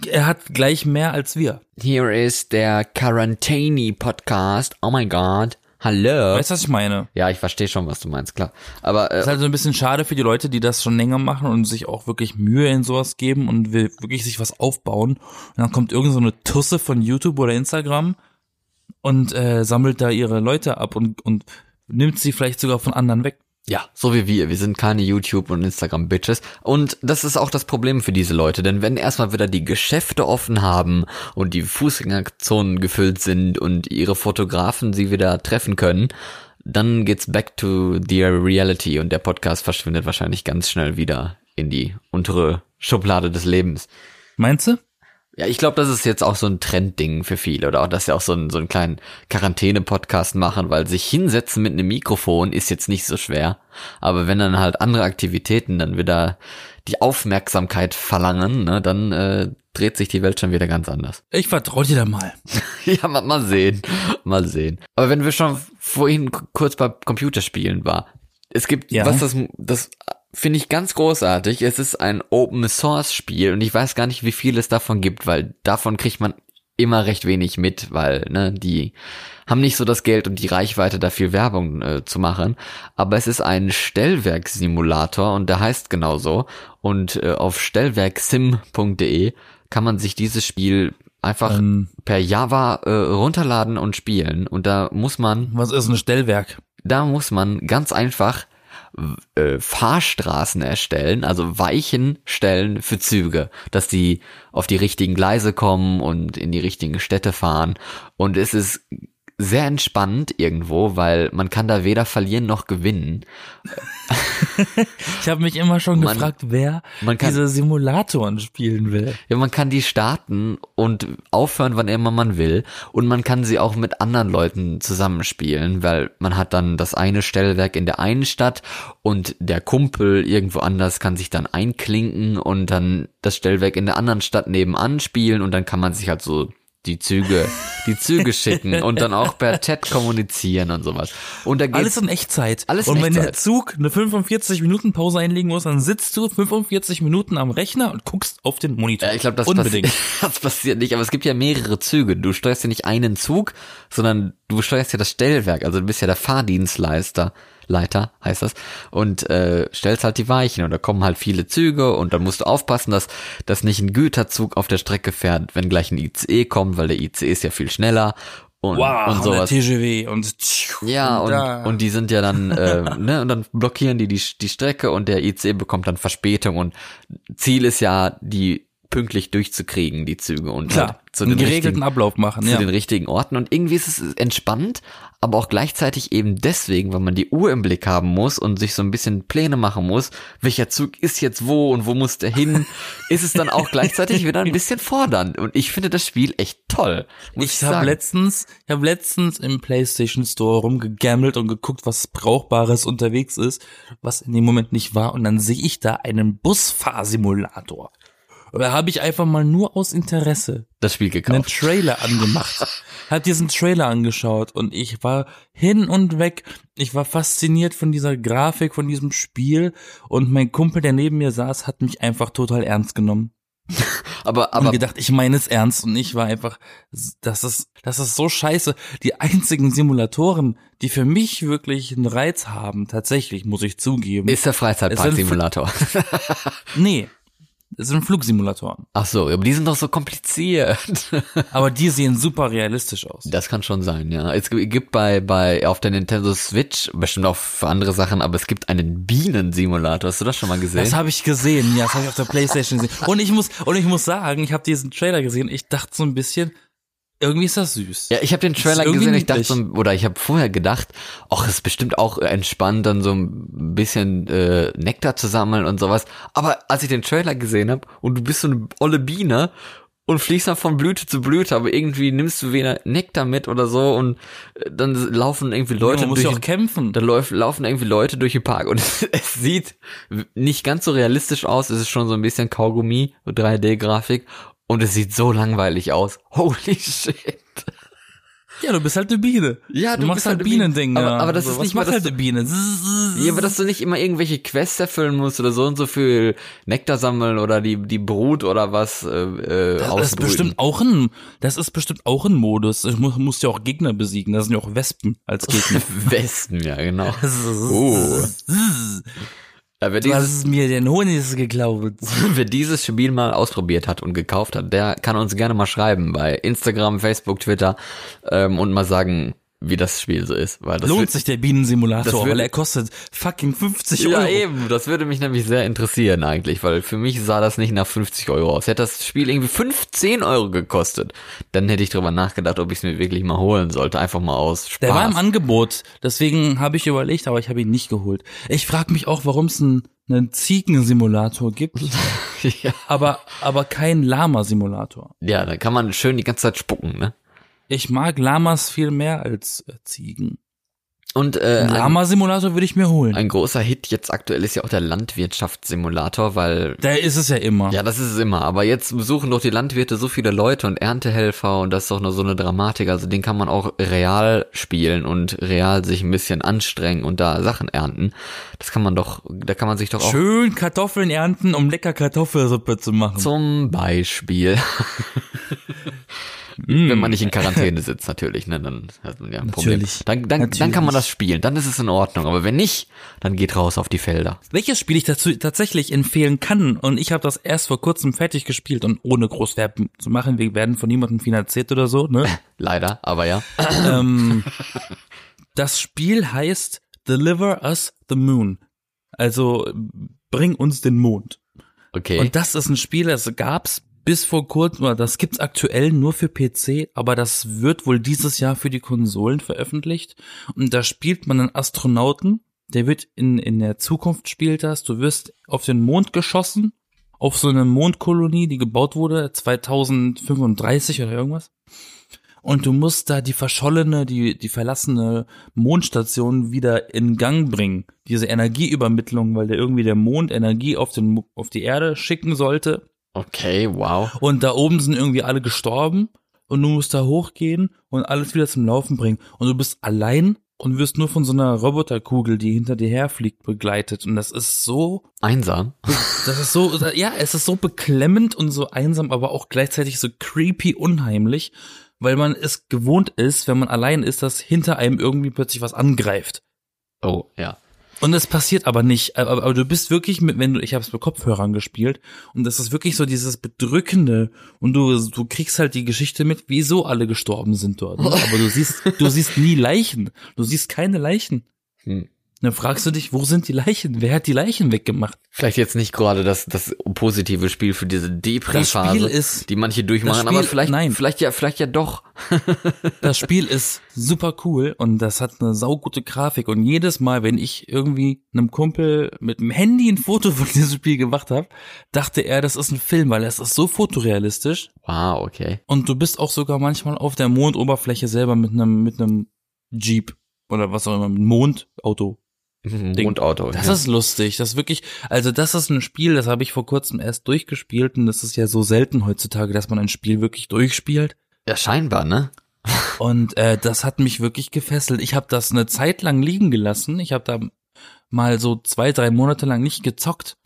er hat gleich mehr als wir. Here is der Quarantini Podcast. Oh my god. Hallo. Weißt du, was ich meine? Ja, ich verstehe schon, was du meinst, klar. Aber Das ist äh, halt so ein bisschen schade für die Leute, die das schon länger machen und sich auch wirklich Mühe in sowas geben und will wirklich sich was aufbauen. Und dann kommt irgend so eine Tusse von YouTube oder Instagram und äh, sammelt da ihre Leute ab und, und nimmt sie vielleicht sogar von anderen weg. ja, so wie wir. Wir sind keine YouTube und Instagram Bitches. Und das ist auch das Problem für diese Leute, denn wenn erstmal wieder die Geschäfte offen haben und die Fußgängerzonen gefüllt sind und ihre Fotografen sie wieder treffen können, dann geht's back to the reality und der Podcast verschwindet wahrscheinlich ganz schnell wieder in die untere Schublade des Lebens. Meinst du? Ja, ich glaube, das ist jetzt auch so ein Trendding für viele oder auch, dass sie auch so einen, so einen kleinen Quarantäne-Podcast machen, weil sich hinsetzen mit einem Mikrofon ist jetzt nicht so schwer. Aber wenn dann halt andere Aktivitäten dann wieder die Aufmerksamkeit verlangen, ne, dann äh, dreht sich die Welt schon wieder ganz anders. Ich vertraue dir da mal. [LAUGHS] ja, mal, mal sehen, mal sehen. Aber wenn wir schon vorhin kurz bei Computerspielen war, es gibt, Ja. was das, das finde ich ganz großartig. Es ist ein Open Source Spiel und ich weiß gar nicht, wie viel es davon gibt, weil davon kriegt man immer recht wenig mit, weil ne, die haben nicht so das Geld und die Reichweite, da viel Werbung äh, zu machen. Aber es ist ein Stellwerksimulator und der heißt genauso. Und äh, auf stellwerksim.de kann man sich dieses Spiel einfach Ähm. per Java äh, runterladen und spielen. Und da muss man, Was ist ein Stellwerk? da muss man ganz einfach äh, Fahrstraßen erstellen, also Weichen stellen für Züge, dass die auf die richtigen Gleise kommen und in die richtigen Städte fahren. Und es ist sehr entspannend irgendwo, weil man kann da weder verlieren noch gewinnen. Ich habe mich immer schon Man- gefragt, wer man kann- diese Simulatoren spielen will. Ja, man kann die starten und aufhören, wann immer man will. Und man kann sie auch mit anderen Leuten zusammenspielen, weil man hat dann das eine Stellwerk in der einen Stadt und der Kumpel irgendwo anders kann sich dann einklinken und dann das Stellwerk in der anderen Stadt nebenan spielen und dann kann man sich halt so die Züge, die Züge [LAUGHS] schicken und dann auch per Chat kommunizieren und sowas. Und da Alles in Echtzeit. Alles in und wenn der. Zug eine 45 Minuten Pause einlegen muss, dann sitzt du 45 Minuten am Rechner und guckst auf den Monitor. Ja, ich glaube, das, Unbedingt. passi [LAUGHS] das passiert nicht. Aber es gibt ja mehrere Züge. Du steuerst ja nicht einen Zug, sondern du steuerst ja das Stellwerk. Also du bist ja der Fahrdienstleister. Leiter heißt das und äh, stellst halt die Weichen und da kommen halt viele Züge und dann musst du aufpassen, dass dass nicht ein Güterzug auf der Strecke fährt, wenn gleich ein ICE kommt, weil der ICE ist ja viel schneller und, wow, und und sowas. der TGW und Ja, und, da. und die sind ja dann, äh, ne, und dann blockieren die, die die Strecke und der IC bekommt dann Verspätung und Ziel ist ja, die pünktlich durchzukriegen, die Züge und klar, halt zu den geregelten richtigen, Ablauf machen. zu Ja. den richtigen Orten und irgendwie ist es entspannt, aber auch gleichzeitig eben deswegen, weil man die Uhr im Blick haben muss und sich so ein bisschen Pläne machen muss, welcher Zug ist jetzt wo und wo muss der hin, [LAUGHS] ist es dann auch gleichzeitig wieder ein bisschen fordernd und ich finde das Spiel echt toll. Ich Ich habe letztens, ich habe letztens im PlayStation Store rumgegammelt und geguckt, was Brauchbares unterwegs ist, was in dem Moment nicht war. Und dann sehe ich da einen Busfahrsimulator. Und da habe ich einfach mal nur aus Interesse das Spiel einen gekauft. Trailer angemacht. [LAUGHS] Hab diesen Trailer angeschaut und ich war hin und weg. Ich war fasziniert von dieser Grafik, von diesem Spiel und mein Kumpel, der neben mir saß, hat mich einfach total ernst genommen [LAUGHS] Aber, und aber gedacht, ich meine es ernst und ich war einfach, das ist, das ist so scheiße. Die einzigen Simulatoren, die für mich wirklich einen Reiz haben, tatsächlich, muss ich zugeben. ist der Freizeitpark-Simulator. nee, es sind Flugsimulatoren. Ach so, aber die sind doch so kompliziert. [LAUGHS] Aber die sehen super realistisch aus. Das kann schon sein, ja. Es gibt bei, bei, auf der Nintendo Switch, bestimmt auch für andere Sachen, aber es gibt einen Bienensimulator. Hast du das schon mal gesehen? Das habe ich gesehen, ja, das habe ich auf der Playstation gesehen. Und ich muss, und ich muss sagen, ich habe diesen Trailer gesehen, ich dachte so ein bisschen, irgendwie ist das süß. ja, ich habe den Trailer gesehen, ich dachte so, oder ich habe vorher gedacht, ach, ist bestimmt auch entspannt, dann so ein bisschen äh, Nektar zu sammeln und sowas. Aber als ich den Trailer gesehen habe und du bist so eine olle Biene und fliegst dann von Blüte zu Blüte, aber irgendwie nimmst du weder Nektar mit oder so und äh, dann laufen irgendwie Leute Man muss ja durch auch kämpfen. Da läuft, laufen irgendwie Leute durch den Park und [LAUGHS] es sieht nicht ganz so realistisch aus. Es ist schon so ein bisschen Kaugummi, 3D-Grafik und es sieht so langweilig aus. Holy shit. Ja, du bist halt eine Biene. Ja, du, du machst halt halt. Bienending. Aber- aber das So, ist nicht mal halt eine Biene. Ja, aber dass du nicht immer irgendwelche Quests erfüllen musst oder so und so viel Nektar sammeln oder die, die Brut oder was äh, äh, Das ist ausbrüten. bestimmt auch ein, das ist bestimmt auch ein Modus. Du musst, musst ja auch Gegner besiegen. Da sind ja auch Wespen als Gegner. [LAUGHS] Westen, ja, genau. [LAUGHS] Oh. Ja, wer, Du dieses, hast mir den Honig geklaut. [LAUGHS] wer dieses Spiel mal ausprobiert hat und gekauft hat, der kann uns gerne mal schreiben bei Instagram, Facebook, Twitter ähm, und mal sagen, wie das Spiel so ist. Weil das Lohnt wird- sich der Bienensimulator, weil er kostet fucking 50 Ja, Euro. eben. Das würde mich nämlich sehr interessieren eigentlich, weil für mich sah das nicht nach 50 Euro aus. Hätte das Spiel irgendwie 15 Euro gekostet, dann hätte ich drüber nachgedacht, ob ich es mir wirklich mal holen sollte. Einfach mal aus Spaß. Der war im Angebot, deswegen habe ich überlegt, aber ich habe ihn nicht geholt. Ich frage mich auch, warum es einen, einen Ziegensimulator gibt, [LAUGHS] ja. aber, aber keinen Lama-Simulator. ja, da kann man schön die ganze Zeit spucken, ne? Ich mag Lamas viel mehr als äh, Ziegen. Und äh, Ein Lama-Simulator würde ich mir holen. ein großer Hit jetzt aktuell ist ja auch der Landwirtschaftssimulator, weil Der ist es ja immer. ja, das ist es immer. Aber jetzt besuchen doch die Landwirte so viele Leute und Erntehelfer und das ist doch nur so eine Dramatik. Also den kann man auch real spielen und real sich ein bisschen anstrengen und da Sachen ernten. Das kann man doch, da kann man sich doch auch Schön Kartoffeln ernten, um lecker Kartoffelsuppe zu machen. zum Beispiel. [LAUGHS] Wenn man nicht in Quarantäne sitzt, natürlich, ne, dann hat man ja ein Problem. Natürlich. Dann, dann, dann Natürlich. kann man das spielen, dann ist es in Ordnung. Aber wenn nicht, dann geht raus auf die Felder. Welches Spiel ich dazu tatsächlich empfehlen kann und ich habe das erst vor kurzem fertig gespielt und ohne groß Werbung zu machen, wir werden von niemandem finanziert oder so, ne? [LAUGHS] Leider, aber ja. ähm, [LAUGHS] das Spiel heißt Deliver Us the Moon. Also bring uns den Mond. Okay. Und das ist ein Spiel, das gab's bis vor kurzem, das gibt's aktuell nur für PC, aber das wird wohl dieses Jahr für die Konsolen veröffentlicht. Und da spielt man einen Astronauten, der wird in, in der Zukunft spielt das, du wirst auf den Mond geschossen, auf so eine Mondkolonie, die gebaut wurde, 2035 oder irgendwas. Und du musst da die verschollene, die, die verlassene Mondstation wieder in Gang bringen. Diese Energieübermittlung, weil der irgendwie der Mond Energie auf den, auf die Erde schicken sollte. Okay, wow. Und da oben sind irgendwie alle gestorben. Und du musst da hochgehen und alles wieder zum Laufen bringen. Und du bist allein und wirst nur von so einer Roboterkugel, die hinter dir herfliegt, begleitet. Und das ist so Einsam. das ist so, ja, es ist so beklemmend und so einsam, aber auch gleichzeitig so creepy unheimlich, weil man es gewohnt ist, wenn man allein ist, dass hinter einem irgendwie plötzlich was angreift. Oh, ja. Und es passiert aber nicht. Aber, aber du bist wirklich mit, wenn du, ich habe es mit Kopfhörern gespielt und das ist wirklich so dieses Bedrückende und du, du kriegst halt die Geschichte mit, wieso alle gestorben sind dort. Ne? [LAUGHS] Aber du siehst, du siehst nie Leichen. Du siehst keine Leichen. Hm. Dann fragst du dich, wo sind die Leichen? Wer hat die Leichen weggemacht? Vielleicht jetzt nicht gerade das, das positive Spiel für diese Depri-Phase, die manche durchmachen, Spiel- aber vielleicht, nein. vielleicht ja, vielleicht ja doch. [LAUGHS] Das Spiel ist super cool und das hat eine saugute Grafik und jedes Mal, wenn ich irgendwie einem Kumpel mit dem Handy ein Foto von diesem Spiel gemacht habe, dachte er, das ist ein Film, weil es ist so fotorealistisch Wow, okay. und du bist auch sogar manchmal auf der Mondoberfläche selber mit einem mit einem Jeep oder was auch immer, mit einem Mondauto. Mondauto. Das ja. ist lustig, das ist wirklich, also das ist ein Spiel, das habe ich vor kurzem erst durchgespielt und das ist ja so selten heutzutage, dass man ein Spiel wirklich durchspielt. ja, scheinbar, ne? Und äh, das hat mich wirklich gefesselt. Ich habe das eine Zeit lang liegen gelassen. Ich habe da mal so zwei, drei Monate lang nicht gezockt.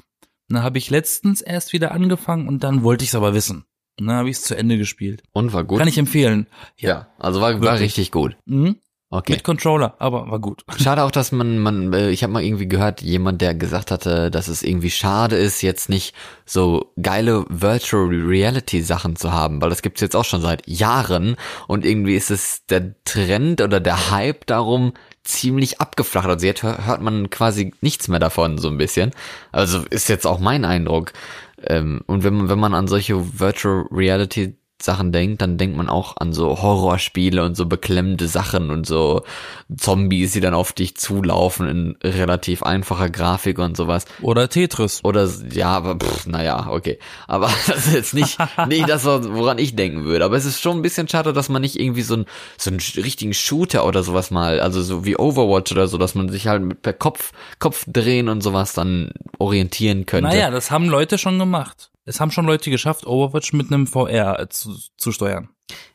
Und dann habe ich letztens erst wieder angefangen und dann wollte ich es aber wissen. Und dann habe ich es zu Ende gespielt. Und war gut. Kann ich empfehlen. ja, also war, war richtig gut. Mhm. Okay. Mit Controller, aber war gut. Schade auch, dass man, man, äh, ich habe mal irgendwie gehört, jemand, der gesagt hatte, dass es irgendwie schade ist, jetzt nicht so geile Virtual Reality Sachen zu haben, weil das gibt's jetzt auch schon seit Jahren und irgendwie ist es der Trend oder der Hype darum ziemlich abgeflacht. Also jetzt hör- hört man quasi nichts mehr davon, so ein bisschen. Also ist jetzt auch mein Eindruck. Ähm, und wenn man, wenn man an solche Virtual Reality Sachen denkt, dann denkt man auch an so Horrorspiele und so beklemmende Sachen und so Zombies, die dann auf dich zulaufen in relativ einfacher Grafik und sowas. Oder Tetris. Oder ja, aber pff, naja, okay. Aber [LAUGHS] das ist jetzt nicht, [LAUGHS] nicht das, woran ich denken würde. Aber es ist schon ein bisschen schade, dass man nicht irgendwie so, ein, so einen richtigen Shooter oder sowas mal, also so wie Overwatch oder so, dass man sich halt mit per Kopf, Kopf drehen und sowas dann orientieren könnte. Naja, das haben Leute schon gemacht. Es haben schon Leute geschafft, Overwatch mit einem VR zu, zu steuern.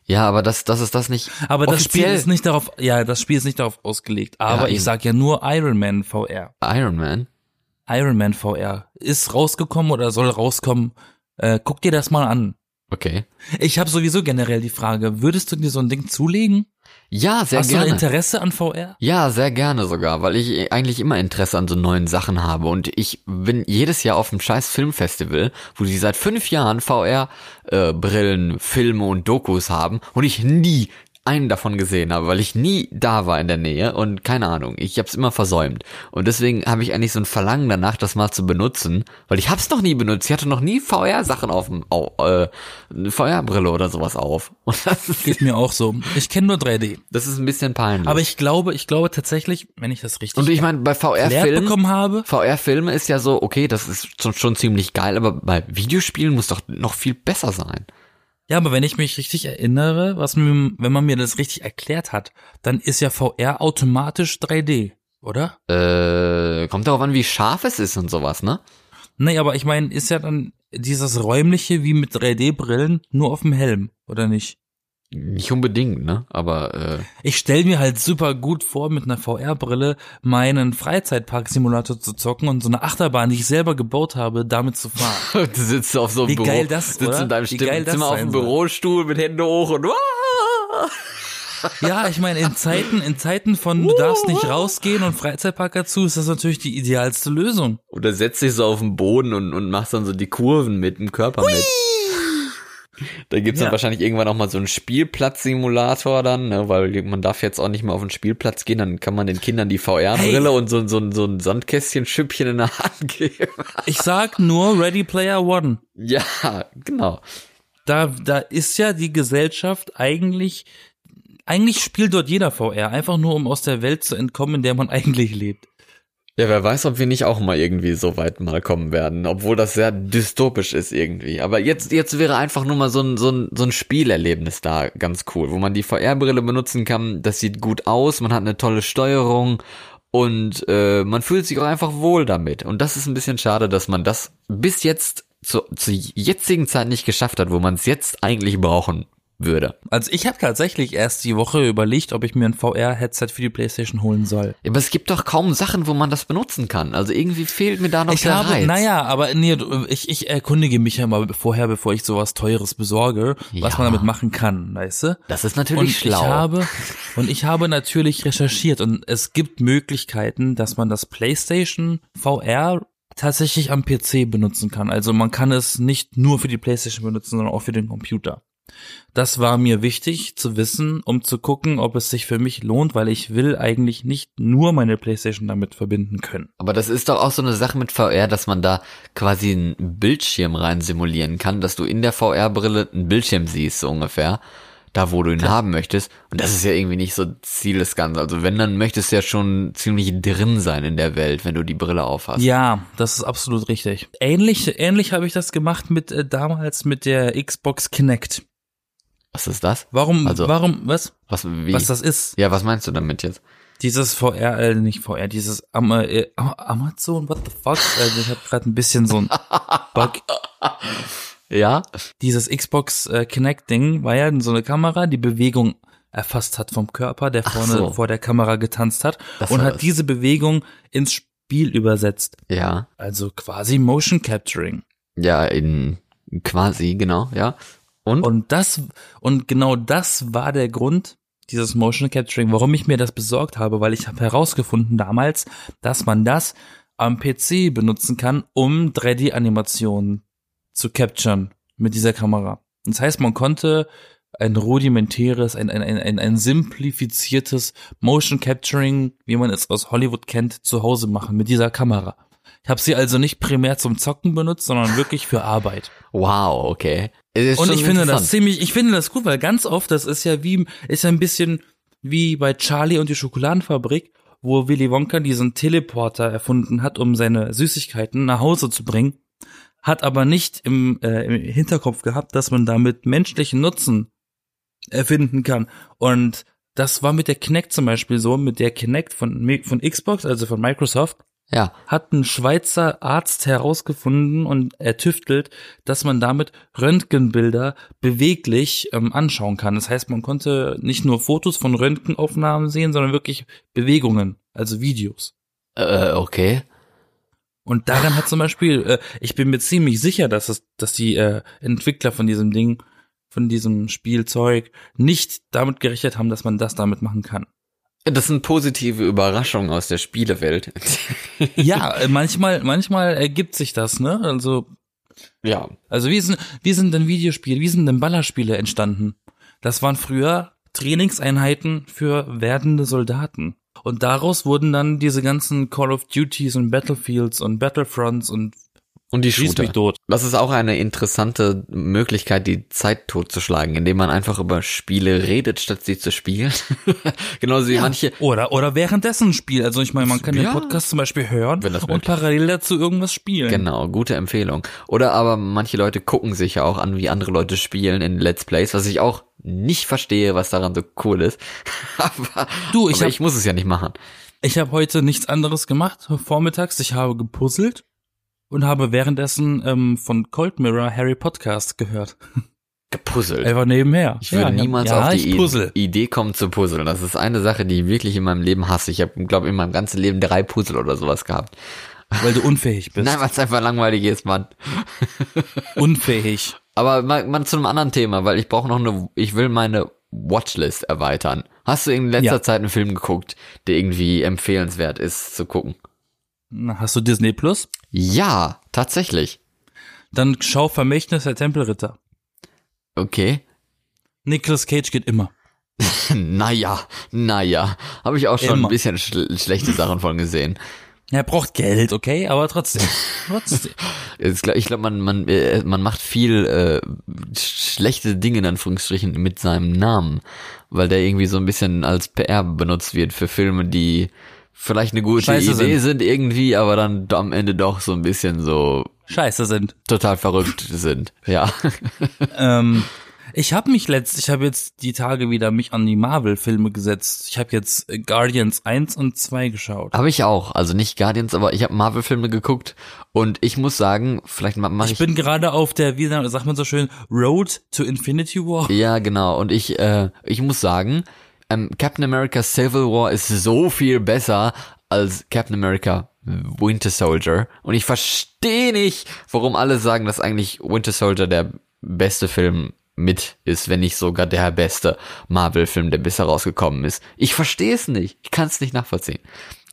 Ja, aber das, das ist das nicht. Aber das Spiel offiziell. ist nicht darauf, ja, das Spiel ist nicht darauf ausgelegt. Aber Ja, ich eben. sag ja nur Iron Man VR. Iron Man. Iron Man VR ist rausgekommen oder soll rauskommen. Äh, guck dir das mal an. Okay. Ich habe sowieso generell die Frage, würdest du dir so ein Ding zulegen? Ja, sehr Hast gerne. du Interesse an VR? Ja, sehr gerne sogar, weil ich eigentlich immer Interesse an so neuen Sachen habe und ich bin jedes Jahr auf einem scheiß Filmfestival, wo die seit fünf Jahren VR-Brillen, Filme und Dokus haben und ich nie einen davon gesehen habe, weil ich nie da war in der Nähe und keine Ahnung, ich habe es immer versäumt und deswegen habe ich eigentlich so ein Verlangen danach, das mal zu benutzen, weil ich habe es noch nie benutzt. Ich hatte noch nie VR-Sachen auf dem, au- äh, eine VR-Brille oder sowas auf [LAUGHS] und das ist, Geht mir auch so. Ich kenne nur 3D. das ist ein bisschen peinlich. Aber ich glaube, ich glaube tatsächlich, wenn ich das richtig und ich meine, bei VR-Filmen bekommen habe, VR-Filme ist ja so, okay, das ist schon, schon ziemlich geil, aber bei Videospielen muss doch noch viel besser sein. Ja, aber wenn ich mich richtig erinnere, was mir, wenn man mir das richtig erklärt hat, dann ist ja VR automatisch 3D, oder? Äh, kommt darauf an, wie scharf es ist und sowas, ne? Nee, aber ich meine, ist ja dann dieses räumliche wie mit 3D-Brillen nur auf dem Helm, oder nicht? Nicht unbedingt, ne? Aber äh, Ich stell mir halt super gut vor, mit einer VR-Brille meinen Freizeitpark-Simulator zu zocken und so eine Achterbahn, die ich selber gebaut habe, damit zu fahren. [LAUGHS] du sitzt auf so einem Wie Büro, geil das, sitzt oder? in deinem Wie geil das Zimmer auf dem. Bürostuhl mit Hände hoch und Ja, ich meine, in Zeiten, in Zeiten von du darfst nicht rausgehen und Freizeitpark dazu, ist das natürlich die idealste Lösung. oder setzt dich so auf den Boden und, und machst dann so die Kurven mit dem Körper mit. Da gibt's Ja. dann wahrscheinlich irgendwann auch mal so einen Spielplatz-Simulator dann, ne, weil man darf jetzt auch nicht mehr auf den Spielplatz gehen, dann kann man den Kindern die VR-Brille Hey. und so, so, so ein Sandkästchen-Schüppchen in der Hand geben. Ich sag nur Ready Player One. Ja, genau. Da, da ist ja die Gesellschaft eigentlich, eigentlich spielt dort jeder VR, einfach nur um aus der Welt zu entkommen, in der man [LAUGHS] eigentlich lebt. Ja, wer weiß, ob wir nicht auch mal irgendwie so weit mal kommen werden, obwohl das sehr dystopisch ist irgendwie. Aber jetzt, jetzt wäre einfach nur mal so ein, so ein, so ein Spielerlebnis da ganz cool, wo man die VR-Brille benutzen kann. Das sieht gut aus, man hat eine tolle Steuerung und äh, man fühlt sich auch einfach wohl damit. Und das ist ein bisschen schade, dass man das bis jetzt zu, zur jetzigen Zeit nicht geschafft hat, wo man es jetzt eigentlich brauchen würde. Also ich habe tatsächlich erst die Woche überlegt, ob ich mir ein VR-Headset für die Playstation holen soll. Ja, aber es gibt doch kaum Sachen, wo man das benutzen kann. Also irgendwie fehlt mir da noch Ich der habe, Reiz. naja, aber nee, ich, ich erkundige mich ja mal vorher, bevor ich sowas Teures besorge, was Ja. man damit machen kann, weißt du? Das ist natürlich Und schlau. ich habe, [LAUGHS] und ich habe natürlich recherchiert und es gibt Möglichkeiten, dass man das PlayStation VR tatsächlich am PC benutzen kann. Also man kann es nicht nur für die PlayStation benutzen, sondern auch für den Computer. Das war mir wichtig zu wissen, um zu gucken, ob es sich für mich lohnt, weil ich will eigentlich nicht nur meine PlayStation damit verbinden können. Aber das ist doch auch so eine Sache mit VR, dass man da quasi einen Bildschirm rein simulieren kann, dass du in der VR-Brille einen Bildschirm siehst, so ungefähr. Da, wo du ihn haben möchtest. Und das ist ja irgendwie nicht so Ziel des Ganzen. Also wenn, dann möchtest du ja schon ziemlich drin sein in der Welt, wenn du die Brille aufhast. Ja, das ist absolut richtig. Ähnlich, ähnlich habe ich das gemacht mit äh, damals mit der Xbox Kinect. Was ist das? Warum, Also- warum, was? Was, wie? Was das ist? ja, was meinst du damit jetzt? Dieses VR, äh, nicht VR, dieses Am äh, Am- Amazon, what the fuck? Also ich habe gerade ein bisschen so ein [LAUGHS] Bug. Ja? Dieses Xbox äh, Kinect Ding war ja so eine Kamera, die Bewegung erfasst hat vom Körper, der vorne so. vor der Kamera getanzt hat Das und hat das. diese Bewegung ins Spiel übersetzt. Ja. Also quasi Motion Capturing. Ja, in quasi, genau, ja. Und? Und das, und genau das war der Grund, dieses Motion Capturing, warum ich mir das besorgt habe, weil ich habe herausgefunden damals, dass man das am PC benutzen kann, um 3D-Animationen zu capturen mit dieser Kamera. Das heißt, man konnte ein rudimentäres, ein, ein, ein, ein, ein simplifiziertes Motion Capturing, wie man es aus Hollywood kennt, zu Hause machen mit dieser Kamera. Ich habe sie also nicht primär zum Zocken benutzt, sondern wirklich für Arbeit. wow, okay. Und ich finde das ziemlich, ich finde das gut, weil ganz oft, das ist ja wie, ist ja ein bisschen wie bei Charlie und die Schokoladenfabrik, wo Willy Wonka diesen Teleporter erfunden hat, um seine Süßigkeiten nach Hause zu bringen, hat aber nicht im, äh, im Hinterkopf gehabt, dass man damit menschlichen Nutzen erfinden kann. Und das war mit der Kinect zum Beispiel so, mit der Kinect von, von Xbox, also von Microsoft, Ja. hat ein Schweizer Arzt herausgefunden und ertüftelt, dass man damit Röntgenbilder beweglich ähm, anschauen kann. Das heißt, man konnte nicht nur Fotos von Röntgenaufnahmen sehen, sondern wirklich Bewegungen, also Videos. Äh, okay. Und daran hat zum Beispiel, äh, ich bin mir ziemlich sicher, dass es, dass die äh, Entwickler von diesem Ding, von diesem Spielzeug nicht damit gerechnet haben, dass man das damit machen kann. Das sind positive Überraschungen aus der Spielewelt. Ja, manchmal, manchmal ergibt sich das, ne? Also ja. Also wie sind, wie sind denn Videospiele, wie sind denn Ballerspiele entstanden? Das waren früher Trainingseinheiten für werdende Soldaten. Und daraus wurden dann diese ganzen Call of Duties und Battlefields und Battlefronts und Und die schieß Shooter. mich tot. Das ist auch eine interessante Möglichkeit, die Zeit totzuschlagen, indem man einfach über Spiele redet, statt sie zu spielen. [LAUGHS] Genauso wie manche. Oder, oder währenddessen ein Spiel. Also ich meine, man kann Ja. den Podcast zum Beispiel hören Wenn das und parallel dazu irgendwas spielen. Genau, gute Empfehlung. Oder aber manche Leute gucken sich ja auch an, wie andere Leute spielen in Let's Plays, was ich auch nicht verstehe, was daran so cool ist. [LAUGHS] aber Du, ich aber hab- ich muss es ja nicht machen. Ich habe heute nichts anderes gemacht vormittags. Ich habe gepuzzelt und habe währenddessen ähm, von Cold Mirror Harry Podcast gehört. gepuzzelt. Einfach nebenher. Ich würde ja, niemals ja, auf die puzzle. Idee kommen zu puzzeln. Das ist eine Sache, die ich wirklich in meinem Leben hasse. Ich habe, glaube in meinem ganzen Leben drei Puzzle oder sowas gehabt. Weil du unfähig bist. Nein, weil es einfach langweilig ist, Mann. [LAUGHS] Unfähig. Aber mal, mal zu einem anderen Thema, weil ich brauche noch eine, ich will meine Watchlist erweitern. Hast du in letzter Ja. Zeit einen Film geguckt, der irgendwie empfehlenswert ist zu gucken? Hast du Disney Plus? Ja, tatsächlich. Dann schau Vermächtnis der Tempelritter. Okay. Nicolas Cage geht immer. [LAUGHS] Naja, naja. Habe ich auch schon Immer. ein bisschen schl schlechte Sachen von gesehen. Er braucht Geld, okay, aber trotzdem. trotzdem. [LAUGHS] Ich glaube, glaub, man, man, äh, man macht viel äh, sch- schlechte Dinge in Anführungsstrichen mit seinem Namen, weil der irgendwie so ein bisschen als PR benutzt wird für Filme, die vielleicht eine gute Scheiße Idee sind. irgendwie, aber dann am Ende doch so ein bisschen so Scheiße sind. total verrückt [LAUGHS] sind. Ja. Ähm, ich habe mich letzt, ich habe jetzt die Tage wieder mich an die Marvel-Filme gesetzt. Ich habe jetzt Guardians 1 und 2 geschaut. Habe ich auch. Also nicht Guardians, aber ich habe Marvel-Filme geguckt und ich muss sagen, vielleicht mache ich, Ich bin gerade auf der, wie sagt man so schön, Road to Infinity War. Ja, genau. Und ich, äh, ich muss sagen, ähm, Captain America Civil War ist so viel besser als Captain America Winter Soldier. Und ich verstehe nicht, warum alle sagen, dass eigentlich Winter Soldier der beste Film mit ist, wenn nicht sogar der beste Marvel-Film, der bisher rausgekommen ist. Ich verstehe es nicht. Ich kann es nicht nachvollziehen.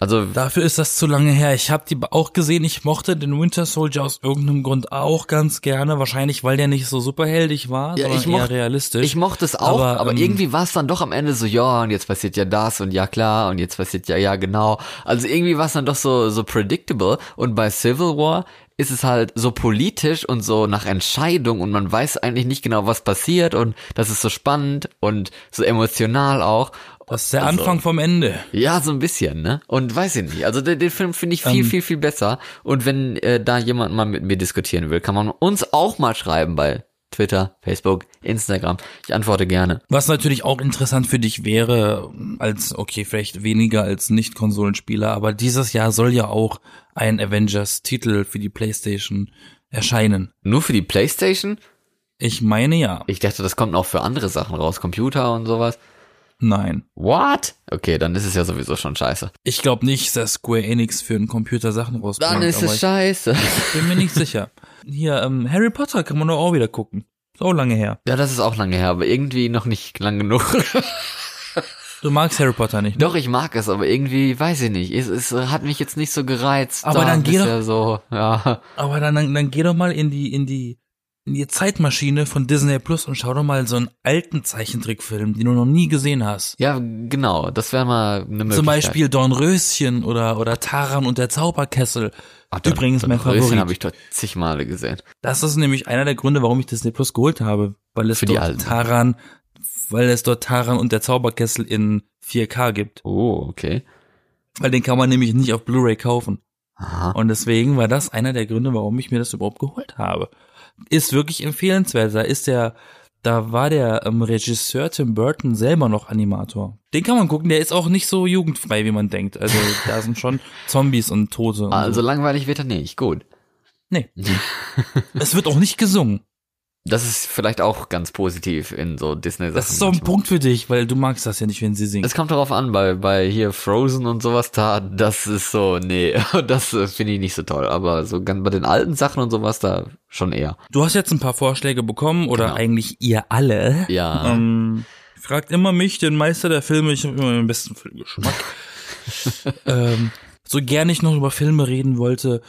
Also Dafür ist das zu lange her. Ich habe die auch gesehen. Ich mochte den Winter Soldier aus irgendeinem Grund auch ganz gerne. Wahrscheinlich, weil der nicht so superheldig war, Ja, sondern ich eher mocht- realistisch. Ich mochte es auch, aber, Aber, ähm, irgendwie war es dann doch am Ende so, ja, und jetzt passiert ja das und ja klar und jetzt passiert ja, ja genau. Also irgendwie war es dann doch so, so predictable und bei Civil War ist es halt so politisch und so nach Entscheidung und man weiß eigentlich nicht genau, was passiert und das ist so spannend und so emotional auch. Das ist der also- Anfang vom Ende. Ja, so ein bisschen, ne? Und weiß ich nicht. Also den, den Film finde ich viel, Ähm. viel, viel besser. Und wenn äh, da jemand mal mit mir diskutieren will, kann man uns auch mal schreiben bei Twitter, Facebook, Instagram. Ich antworte gerne. Was natürlich auch interessant für dich wäre, als, okay, vielleicht weniger als Nicht-Konsolenspieler, aber dieses Jahr soll ja auch ein Avengers-Titel für die Playstation erscheinen. Nur für die Playstation? Ich meine ja. Ich dachte, das kommt auch für andere Sachen raus, Computer und sowas. Nein. What? Okay, dann ist es ja sowieso schon scheiße. Ich glaube nicht, dass Square Enix für einen Computer Sachen rausbringt. Dann ist es scheiße. ich [LAUGHS] bin mir nicht sicher. Hier, ähm, Harry Potter kann man doch auch wieder gucken. So lange her. Ja, das ist auch lange her, aber irgendwie noch nicht lang genug. [LAUGHS] Du magst Harry Potter nicht, ne? Doch, ich mag es, aber irgendwie, weiß ich nicht. Es, es hat mich jetzt nicht so gereizt. Aber da dann geh bisher so, ja. Aber dann, dann, dann geh doch mal in die, in die, in die Zeitmaschine von Disney Plus und schau doch mal so einen alten Zeichentrickfilm, den du noch nie gesehen hast. Ja, genau, das wäre mal eine Möglichkeit. Zum Beispiel Dornröschen oder, oder Taran und der Zauberkessel. Ach, dann- Übrigens dann mein Röschen Favorit. habe ich dort zig Male gesehen. Das ist nämlich einer der Gründe, warum ich Disney Plus geholt habe. Weil es Für dort. Taran, weil es dort Taran und der Zauberkessel in 4K gibt. Oh, okay. Weil den kann man nämlich nicht auf Blu-ray kaufen. Aha. Und deswegen war das einer der Gründe, warum ich mir das überhaupt geholt habe. Ist wirklich empfehlenswert. Da ist der, da war der ähm, Regisseur Tim Burton selber noch Animator. Den kann man gucken, der ist auch nicht so jugendfrei, wie man denkt. Also [LAUGHS] da sind schon Zombies und Tote. Und Also so. langweilig wird er nicht, gut. Nee. [LAUGHS] es wird auch nicht gesungen. Das ist vielleicht auch ganz positiv in so Disney-Sachen. Das ist so ein manchmal. Punkt für dich, weil du magst das ja nicht, wenn sie singen. Es kommt darauf an, bei, bei hier Frozen und sowas, da, das ist so, nee, [LAUGHS] das äh, finde ich nicht so toll. Aber so ganz bei den alten Sachen und sowas, da schon eher. Du hast jetzt ein paar Vorschläge bekommen oder Genau. eigentlich ihr alle. Ja. Ähm, fragt immer mich, den Meister der Filme, ich habe immer den besten Filmgeschmack. [LAUGHS] ähm, so gern ich noch über Filme reden wollte,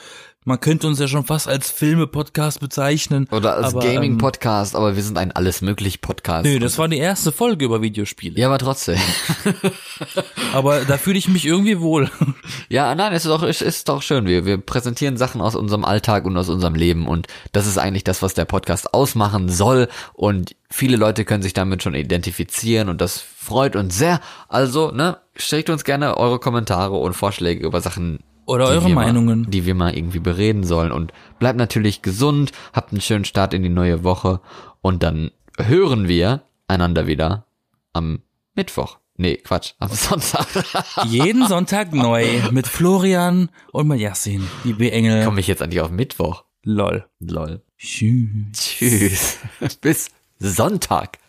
man könnte uns ja schon fast als Filme-Podcast bezeichnen. Oder als aber, ähm, Gaming-Podcast, aber wir sind ein alles möglich Podcast. Nö, das war die erste Folge über Videospiele. ja, aber trotzdem. [LAUGHS] Aber da fühle ich mich irgendwie wohl. [LAUGHS] Ja, nein, es ist doch, es ist doch schön. Wir, wir präsentieren Sachen aus unserem Alltag und aus unserem Leben und das ist eigentlich das, was der Podcast ausmachen soll und viele Leute können sich damit schon identifizieren und das freut uns sehr. Also, ne, schickt uns gerne eure Kommentare und Vorschläge über Sachen. Oder eure wir mal- Meinungen. die wir mal irgendwie bereden sollen und bleibt natürlich gesund, habt einen schönen Start in die neue Woche und dann hören wir einander wieder am Mittwoch. Nee, Quatsch, am [LAUGHS] Sonntag. Jeden Sonntag neu mit Florian und mit Yassin, die B-Engel. Komme ich jetzt eigentlich auf Mittwoch? Lol. Lol. Tschüss. Tschüss. [LAUGHS] Bis Sonntag.